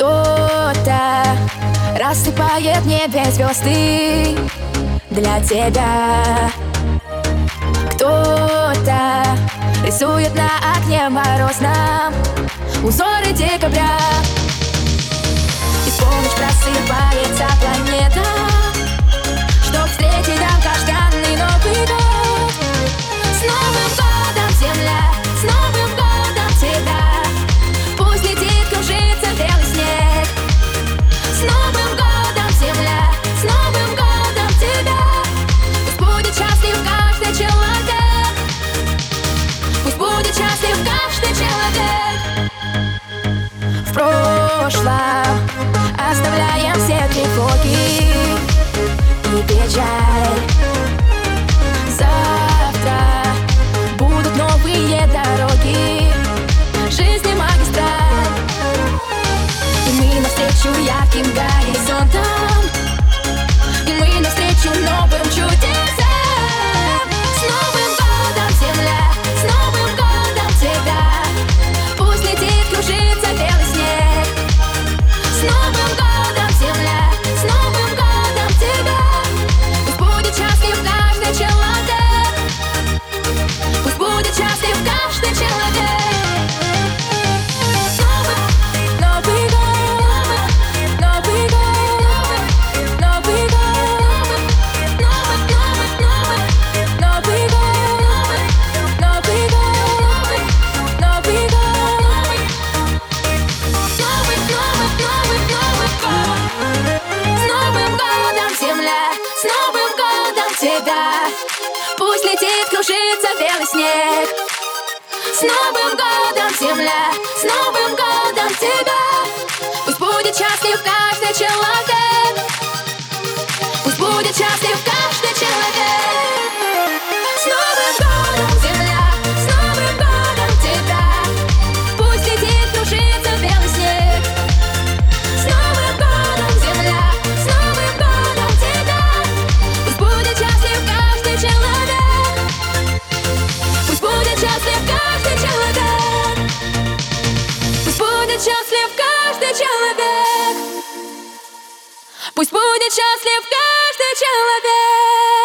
кто-то Рассыпает в небе звезды для тебя. Кто-то рисует на окне морозном Узоры декабря. И в полночь просыпается планета. тревоги и печаль Завтра будут новые дороги Жизни магистраль И мы навстречу ярким горизонтом. И мы навстречу новым чудесам навсегда Пусть летит, кружится белый снег. С Новым годом, земля, с Новым годом тебя! Пусть будет счастлив каждый человек. Пусть будет счастлив Пусть будет счастлив каждый человек.